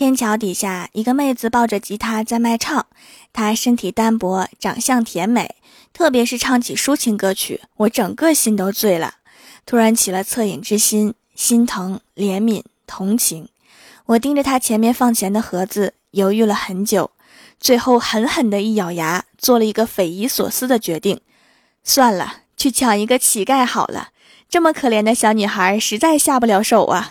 天桥底下，一个妹子抱着吉他在卖唱。她身体单薄，长相甜美，特别是唱起抒情歌曲，我整个心都醉了。突然起了恻隐之心，心疼、怜悯、同情。我盯着她前面放钱的盒子，犹豫了很久，最后狠狠的一咬牙，做了一个匪夷所思的决定：算了，去抢一个乞丐好了。这么可怜的小女孩，实在下不了手啊。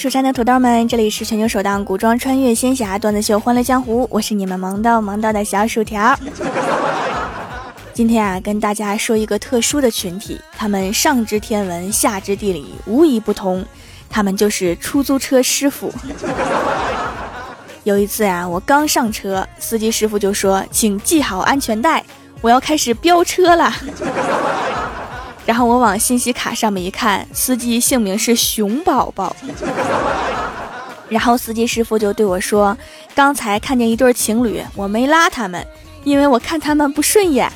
蜀山的土豆们，这里是全球首档古装穿越仙侠段子秀《欢乐江湖》，我是你们萌到萌到的小薯条。今天啊，跟大家说一个特殊的群体，他们上知天文，下知地理，无一不通。他们就是出租车师傅。有一次啊，我刚上车，司机师傅就说：“请系好安全带，我要开始飙车了。”然后我往信息卡上面一看，司机姓名是熊宝宝。然后司机师傅就对我说：“刚才看见一对情侣，我没拉他们，因为我看他们不顺眼。”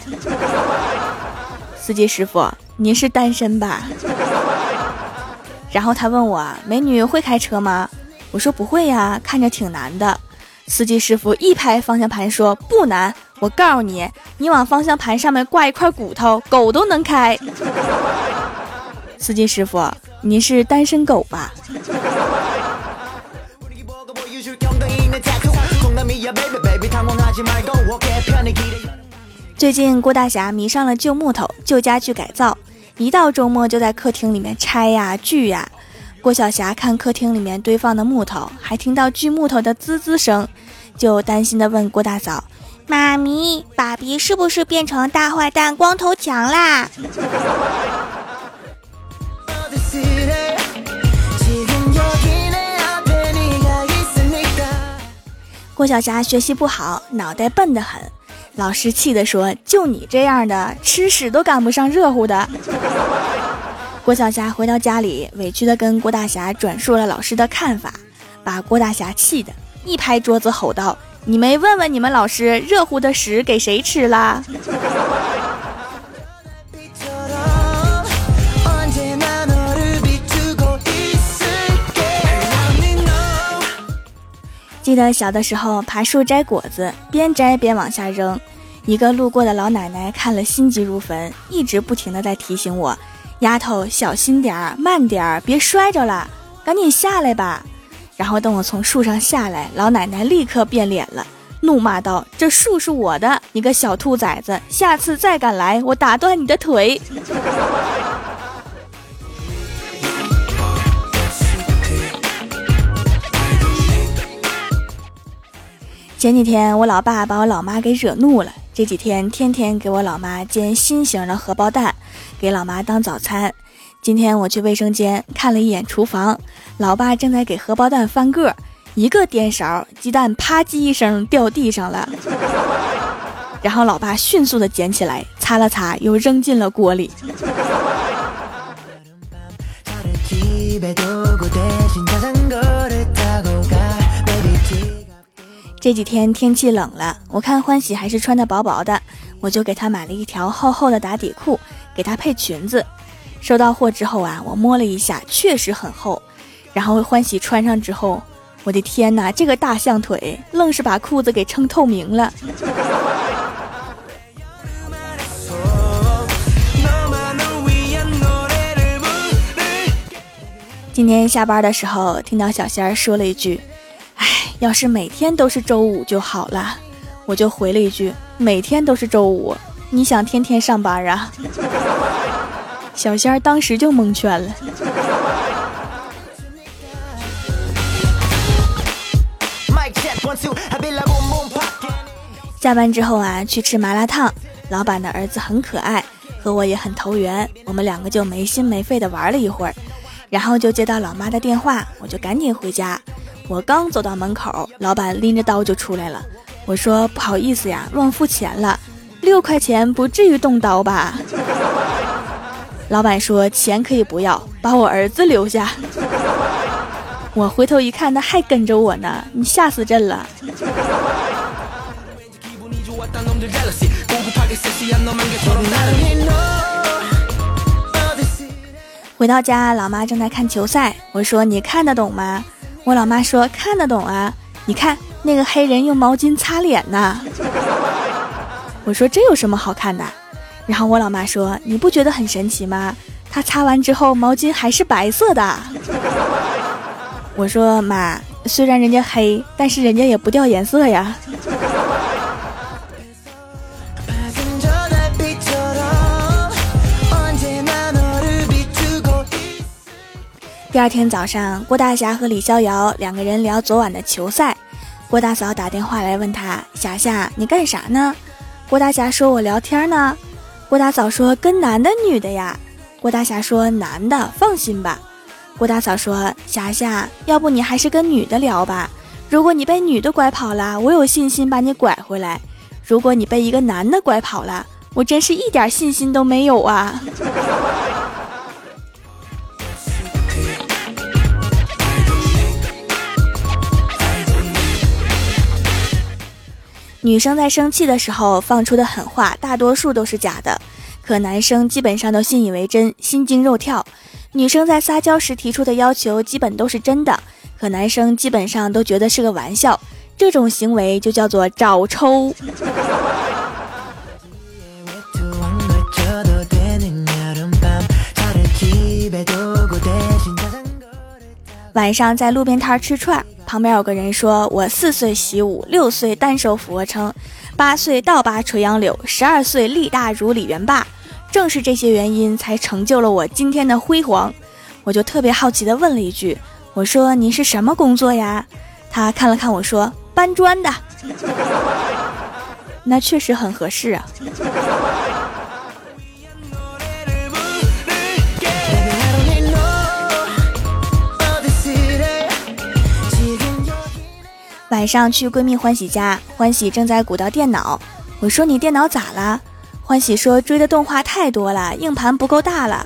司机师傅，您是单身吧？然后他问我：“美女会开车吗？”我说：“不会呀，看着挺难的。”司机师傅一拍方向盘说：“不难。”我告诉你，你往方向盘上面挂一块骨头，狗都能开。司机师傅，你是单身狗吧？最近郭大侠迷上了旧木头，旧家具改造，一到周末就在客厅里面拆呀锯呀。郭晓霞看客厅里面堆放的木头，还听到锯木头的滋滋声，就担心的问郭大嫂。妈咪，爸比是不是变成大坏蛋光头强啦？郭晓霞学习不好，脑袋笨得很，老师气的说：“就你这样的，吃屎都赶不上热乎的。”郭晓霞回到家里，委屈的跟郭大侠转述了老师的看法，把郭大侠气的一拍桌子吼道。你没问问你们老师，热乎的屎给谁吃了？记得小的时候爬树摘果子，边摘边往下扔，一个路过的老奶奶看了心急如焚，一直不停的在提醒我：“丫头，小心点儿，慢点儿，别摔着了，赶紧下来吧。”然后等我从树上下来，老奶奶立刻变脸了，怒骂道：“这树是我的，你个小兔崽子，下次再敢来，我打断你的腿！” 前几天我老爸把我老妈给惹怒了，这几天天天给我老妈煎新型的荷包蛋，给老妈当早餐。今天我去卫生间看了一眼厨房，老爸正在给荷包蛋翻个，一个颠勺，鸡蛋啪叽一声掉地上了。然后老爸迅速的捡起来，擦了擦，又扔进了锅里。这几天天气冷了，我看欢喜还是穿的薄薄的，我就给他买了一条厚厚的打底裤，给他配裙子。收到货之后啊，我摸了一下，确实很厚。然后欢喜穿上之后，我的天哪，这个大象腿愣是把裤子给撑透明了。今天下班的时候，听到小仙儿说了一句：“哎，要是每天都是周五就好了。”我就回了一句：“每天都是周五，你想天天上班啊？”小仙儿当时就蒙圈了。下班之后啊，去吃麻辣烫，老板的儿子很可爱，和我也很投缘，我们两个就没心没肺的玩了一会儿，然后就接到老妈的电话，我就赶紧回家。我刚走到门口，老板拎着刀就出来了。我说不好意思呀，忘付钱了，六块钱不至于动刀吧？老板说：“钱可以不要，把我儿子留下。”我回头一看，他还跟着我呢，你吓死朕了。回到家，老妈正在看球赛。我说：“你看得懂吗？”我老妈说：“看得懂啊。”你看那个黑人用毛巾擦脸呢。我说：“这有什么好看的？”然后我老妈说：“你不觉得很神奇吗？他擦完之后，毛巾还是白色的。”我说：“妈，虽然人家黑，但是人家也不掉颜色呀。”第二天早上，郭大侠和李逍遥两个人聊昨晚的球赛。郭大嫂打电话来问他：“霞霞，你干啥呢？”郭大侠说：“我聊天呢。”郭大嫂说：“跟男的女的呀？”郭大侠说：“男的，放心吧。”郭大嫂说：“霞霞，要不你还是跟女的聊吧。如果你被女的拐跑了，我有信心把你拐回来；如果你被一个男的拐跑了，我真是一点信心都没有啊。”女生在生气的时候放出的狠话，大多数都是假的，可男生基本上都信以为真，心惊肉跳；女生在撒娇时提出的要求，基本都是真的，可男生基本上都觉得是个玩笑。这种行为就叫做找抽。晚上在路边摊吃串。旁边有个人说：“我四岁习武，六岁单手俯卧撑，八岁倒拔垂杨柳，十二岁力大如李元霸。正是这些原因，才成就了我今天的辉煌。”我就特别好奇地问了一句：“我说您是什么工作呀？”他看了看我说：“搬砖的。”那确实很合适啊。晚上去闺蜜欢喜家，欢喜正在鼓捣电脑。我说：“你电脑咋了？”欢喜说：“追的动画太多了，硬盘不够大了。”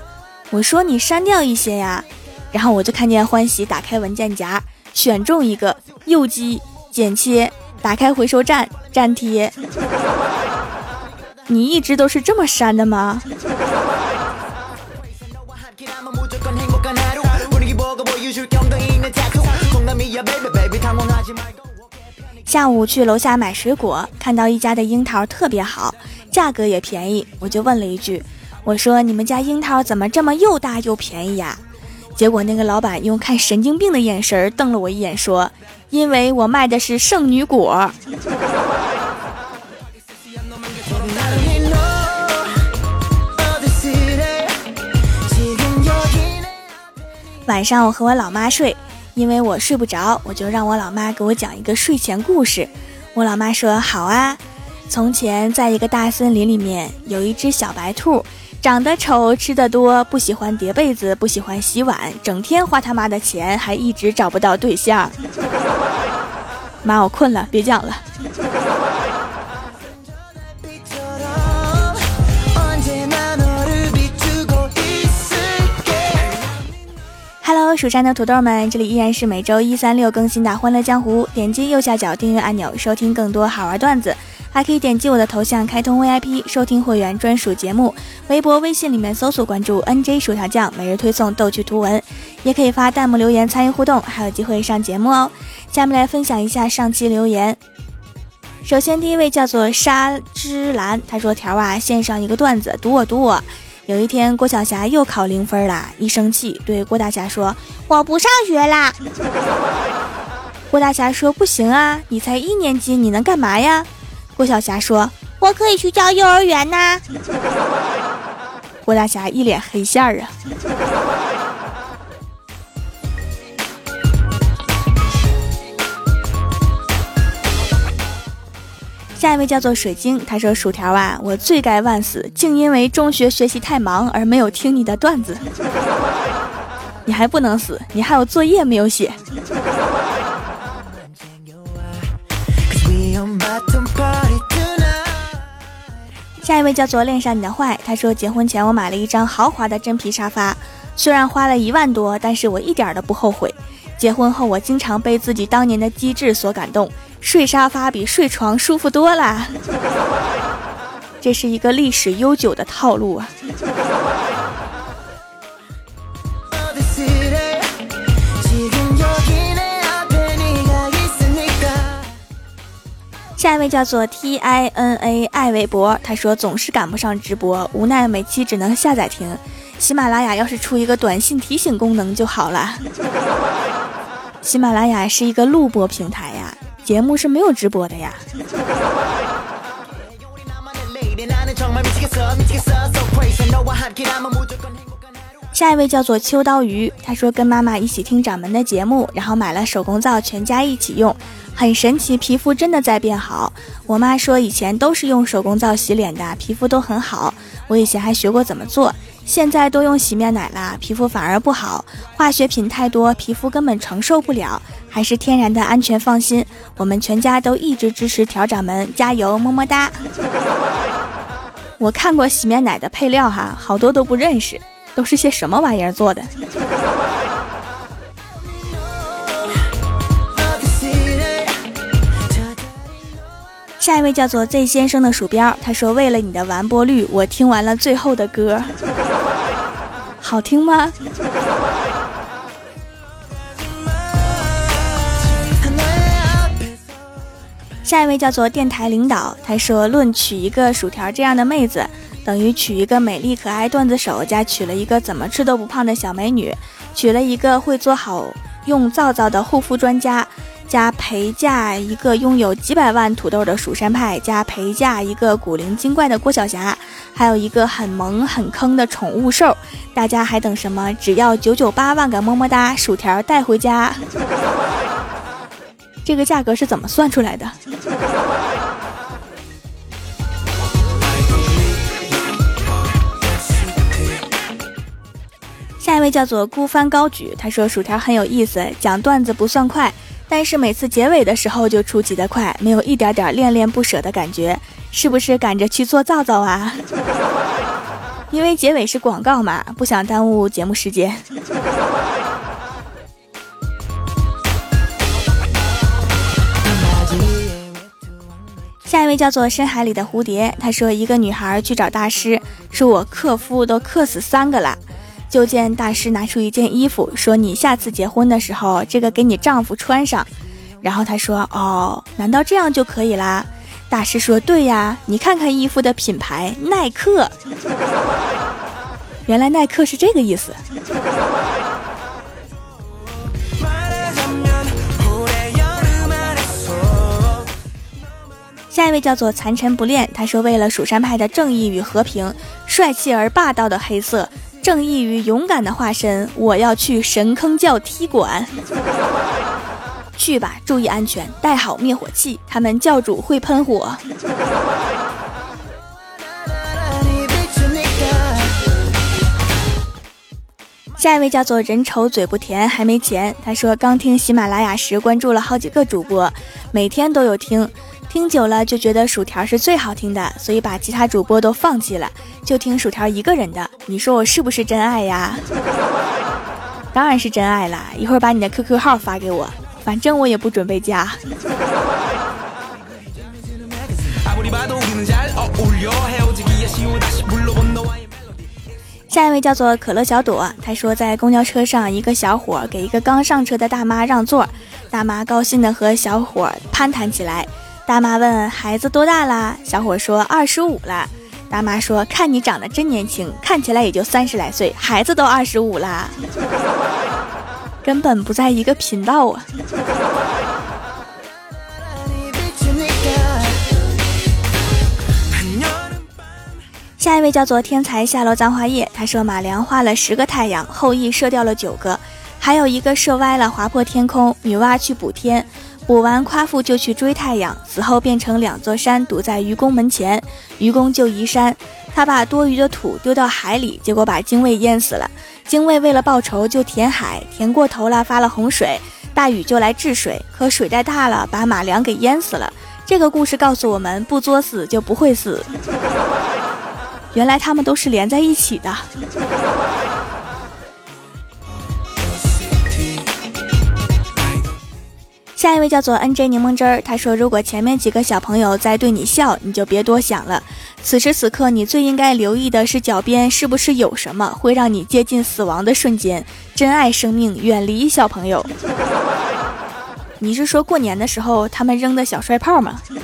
我说：“你删掉一些呀。”然后我就看见欢喜打开文件夹，选中一个，右击剪切，打开回收站粘贴。你一直都是这么删的吗？下午去楼下买水果，看到一家的樱桃特别好，价格也便宜，我就问了一句：“我说你们家樱桃怎么这么又大又便宜呀？”结果那个老板用看神经病的眼神瞪了我一眼，说：“因为我卖的是圣女果。”晚上我和我老妈睡。因为我睡不着，我就让我老妈给我讲一个睡前故事。我老妈说好啊。从前，在一个大森林里面，有一只小白兔，长得丑，吃得多，不喜欢叠被子，不喜欢洗碗，整天花他妈的钱，还一直找不到对象。妈，我困了，别讲了。蜀山的土豆们，这里依然是每周一、三、六更新的《欢乐江湖》。点击右下角订阅按钮，收听更多好玩段子，还可以点击我的头像开通 VIP，收听会员专属节目。微博、微信里面搜索关注 NJ 薯条酱，每日推送逗趣图文，也可以发弹幕留言参与互动，还有机会上节目哦。下面来分享一下上期留言。首先，第一位叫做沙之兰，他说：“条啊，献上一个段子，读我读我。”有一天，郭晓霞又考零分了，一生气对郭大侠说：“我不上学啦。”郭大侠说：“不行啊，你才一年级，你能干嘛呀？”郭晓霞说：“我可以去教幼儿园呐。”郭大侠一脸黑线儿啊。下一位叫做水晶，他说：“薯条啊，我罪该万死，竟因为中学学习太忙而没有听你的段子。你还不能死，你还有作业没有写。”下一位叫做恋上你的坏，他说：“结婚前我买了一张豪华的真皮沙发，虽然花了一万多，但是我一点都不后悔。”结婚后，我经常被自己当年的机智所感动，睡沙发比睡床舒服多了。这是一个历史悠久的套路啊。下一位叫做 T I N A 艾微博，他说总是赶不上直播，无奈每期只能下载听。喜马拉雅要是出一个短信提醒功能就好了。喜马拉雅是一个录播平台，节目是没有直播的呀。下一位叫做秋刀鱼，他说跟妈妈一起听掌门的节目，然后买了手工皂，全家一起用。很神奇，皮肤真的在变好。我妈说以前都是用手工皂洗脸的，皮肤都很好。我以前还学过怎么做，现在都用洗面奶啦，皮肤反而不好，化学品太多，皮肤根本承受不了。还是天然的安全，放心。我们全家都一直支持调掌门，加油，么么哒。我看过洗面奶的配料哈，好多都不认识，都是些什么玩意儿做的？下一位叫做 Z 先生的鼠标，他说：“为了你的完播率，我听完了最后的歌，好听吗？”下一位叫做电台领导，他说：“论娶一个薯条这样的妹子，等于娶一个美丽可爱段子手，加娶了一个怎么吃都不胖的小美女，娶了一个会做好用皂皂的护肤专家。”加陪嫁一个拥有几百万土豆的蜀山派，加陪嫁一个古灵精怪的郭晓霞，还有一个很萌很坑的宠物兽，大家还等什么？只要九九八万个么么哒，薯条带回家。这个价格是怎么算出来的？下一位叫做孤帆高举，他说薯条很有意思，讲段子不算快。但是每次结尾的时候就出奇的快，没有一点点恋恋不舍的感觉，是不是赶着去做皂皂啊？因为结尾是广告嘛，不想耽误节目时间。一位叫做深海里的蝴蝶，他说一个女孩去找大师，说我克夫都克死三个了。就见大师拿出一件衣服，说：“你下次结婚的时候，这个给你丈夫穿上。”然后他说：“哦，难道这样就可以啦？”大师说：“对呀，你看看衣服的品牌，耐克。原来耐克是这个意思。”下一位叫做残尘不恋，他说：“为了蜀山派的正义与和平，帅气而霸道的黑色。”正义与勇敢的化身，我要去神坑教踢馆。去吧，注意安全，带好灭火器，他们教主会喷火。下一位叫做人丑嘴不甜，还没钱。他说刚听喜马拉雅时关注了好几个主播，每天都有听。听久了就觉得薯条是最好听的，所以把其他主播都放弃了，就听薯条一个人的。你说我是不是真爱呀？当然是真爱啦！一会儿把你的 QQ 号发给我，反正我也不准备加。下一位叫做可乐小朵，他说在公交车上，一个小伙给一个刚上车的大妈让座，大妈高兴的和小伙攀谈起来。大妈问孩子多大啦？小伙说二十五了。大妈说看你长得真年轻，看起来也就三十来岁，孩子都二十五啦，根本不在一个频道啊。下一位叫做天才下楼簪花叶，他说马良画了十个太阳，后羿射掉了九个，还有一个射歪了，划破天空。女娲去补天。补完，夸父就去追太阳，死后变成两座山，堵在愚公门前。愚公就移山，他把多余的土丢到海里，结果把精卫淹死了。精卫为了报仇，就填海，填过头了，发了洪水，大禹就来治水，可水太大了，把马良给淹死了。这个故事告诉我们，不作死就不会死。原来他们都是连在一起的。下一位叫做 N J 柠檬汁儿，他说：“如果前面几个小朋友在对你笑，你就别多想了。此时此刻，你最应该留意的是脚边是不是有什么会让你接近死亡的瞬间。珍爱生命，远离小朋友。你是说过年的时候他们扔的小摔炮吗？”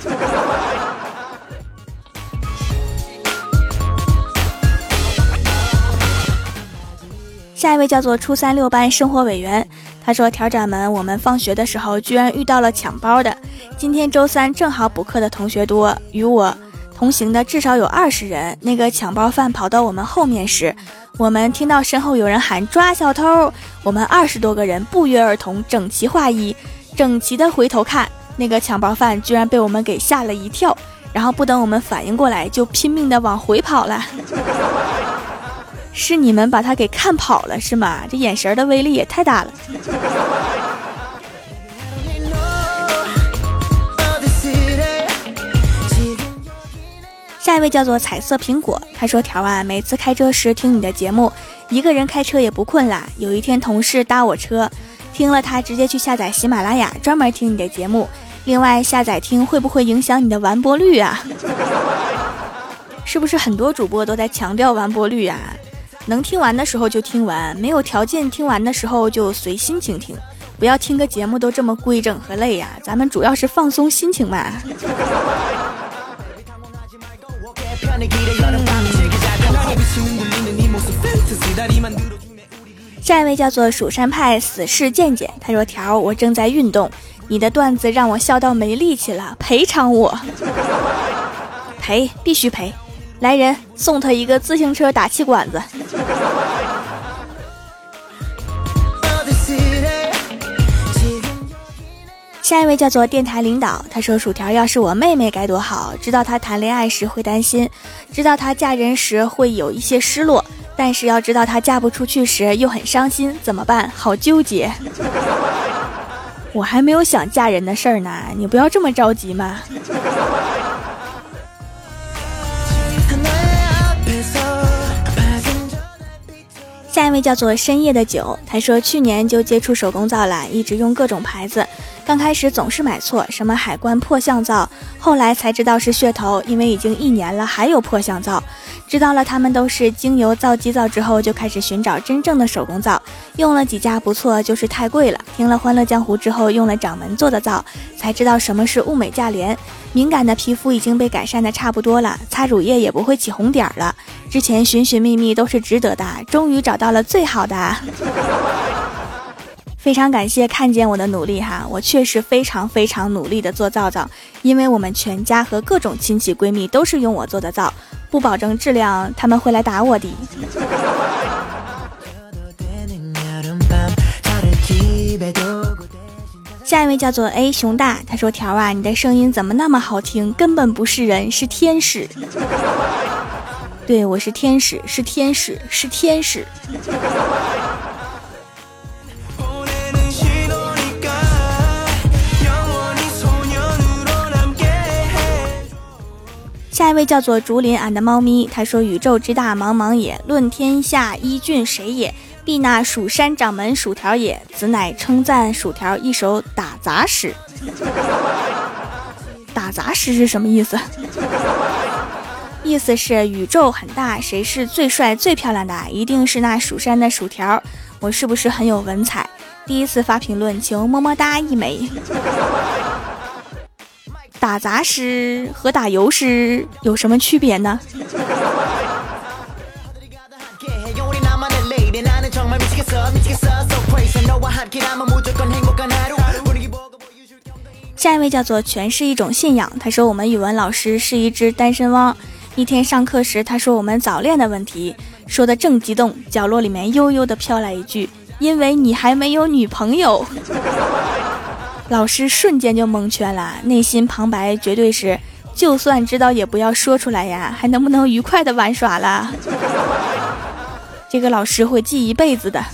下一位叫做初三六班生活委员，他说：“调掌门，我们放学的时候居然遇到了抢包的。今天周三正好补课的同学多，与我同行的至少有二十人。那个抢包犯跑到我们后面时，我们听到身后有人喊抓小偷，我们二十多个人不约而同整齐划一，整齐的回头看，那个抢包犯居然被我们给吓了一跳，然后不等我们反应过来，就拼命的往回跑了。”是你们把他给看跑了是吗？这眼神的威力也太大了。下一位叫做彩色苹果，他说：“条啊，每次开车时听你的节目，一个人开车也不困啦。有一天同事搭我车，听了他直接去下载喜马拉雅，专门听你的节目。另外下载听会不会影响你的完播率啊？是不是很多主播都在强调完播率啊？”能听完的时候就听完，没有条件听完的时候就随心情听，不要听个节目都这么规整和累呀。咱们主要是放松心情嘛。下一位叫做蜀山派死侍健健，他说：“条，我正在运动，你的段子让我笑到没力气了，赔偿我，赔必须赔。”来人，送他一个自行车打气管子。下一位叫做电台领导，他说：“薯条要是我妹妹该多好！知道她谈恋爱时会担心，知道她嫁人时会有一些失落，但是要知道她嫁不出去时又很伤心，怎么办？好纠结！我还没有想嫁人的事儿呢，你不要这么着急嘛。”下一位叫做深夜的酒，他说去年就接触手工皂了，一直用各种牌子，刚开始总是买错，什么海关破相皂，后来才知道是噱头，因为已经一年了还有破相皂。知道了，他们都是精油皂基皂之后，就开始寻找真正的手工皂，用了几家不错，就是太贵了。听了《欢乐江湖》之后，用了掌门做的皂，才知道什么是物美价廉。敏感的皮肤已经被改善的差不多了，擦乳液也不会起红点了。之前寻寻觅觅都是值得的，终于找到了最好的。非常感谢看见我的努力哈，我确实非常非常努力的做皂皂，因为我们全家和各种亲戚闺蜜都是用我做的皂，不保证质量他们会来打我的。下一位叫做 A 熊大，他说条啊，你的声音怎么那么好听？根本不是人，是天使。对我是天使，是天使，是天使。下一位叫做竹林俺的猫咪，他说：“宇宙之大，茫茫也；论天下一俊谁也？必那蜀山掌门薯条也。此乃称赞薯条一首打杂诗。打杂诗是什么意思？意思是宇宙很大，谁是最帅最漂亮的？一定是那蜀山的薯条。我是不是很有文采？第一次发评论，求么么哒一枚。”打杂师和打油诗有什么区别呢？下一位叫做全是一种信仰。他说我们语文老师是一只单身汪。一天上课时，他说我们早恋的问题，说的正激动，角落里面悠悠的飘来一句：“因为你还没有女朋友。”老师瞬间就蒙圈了，内心旁白绝对是：就算知道也不要说出来呀，还能不能愉快的玩耍了？这个老师会记一辈子的。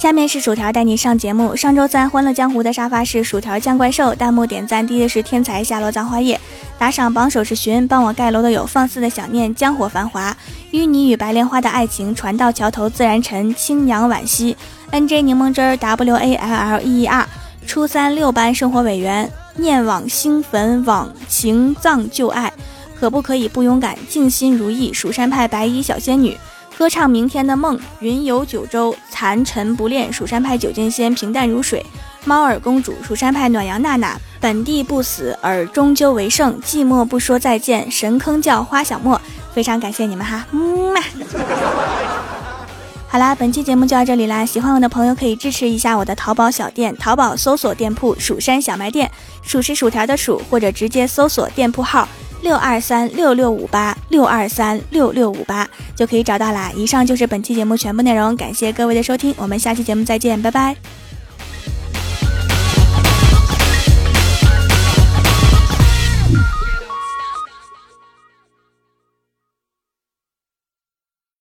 下面是薯条带你上节目。上周三《欢乐江湖》的沙发是薯条酱怪兽，弹幕点赞低的是天才夏洛葬花叶，打赏榜首是寻，帮我盖楼的有放肆的想念、江火繁华、淤泥与白莲花的爱情、船到桥头自然沉、青阳惋惜、N J 柠檬汁儿、W A L L E E R、初三六班生活委员、念往星坟往情葬旧爱，可不可以不勇敢？静心如意，蜀山派白衣小仙女。歌唱明天的梦，云游九州，残尘不恋。蜀山派九剑仙，平淡如水。猫耳公主，蜀山派暖阳娜娜，本地不死而终究为胜。寂寞不说再见，神坑叫花小莫。非常感谢你们哈，嗯嘛。好啦，本期节目就到这里啦。喜欢我的朋友可以支持一下我的淘宝小店，淘宝搜索店铺“蜀山小卖店”，数是薯条的数，或者直接搜索店铺号。六二三六六五八六二三六六五八就可以找到啦。以上就是本期节目全部内容，感谢各位的收听，我们下期节目再见，拜拜。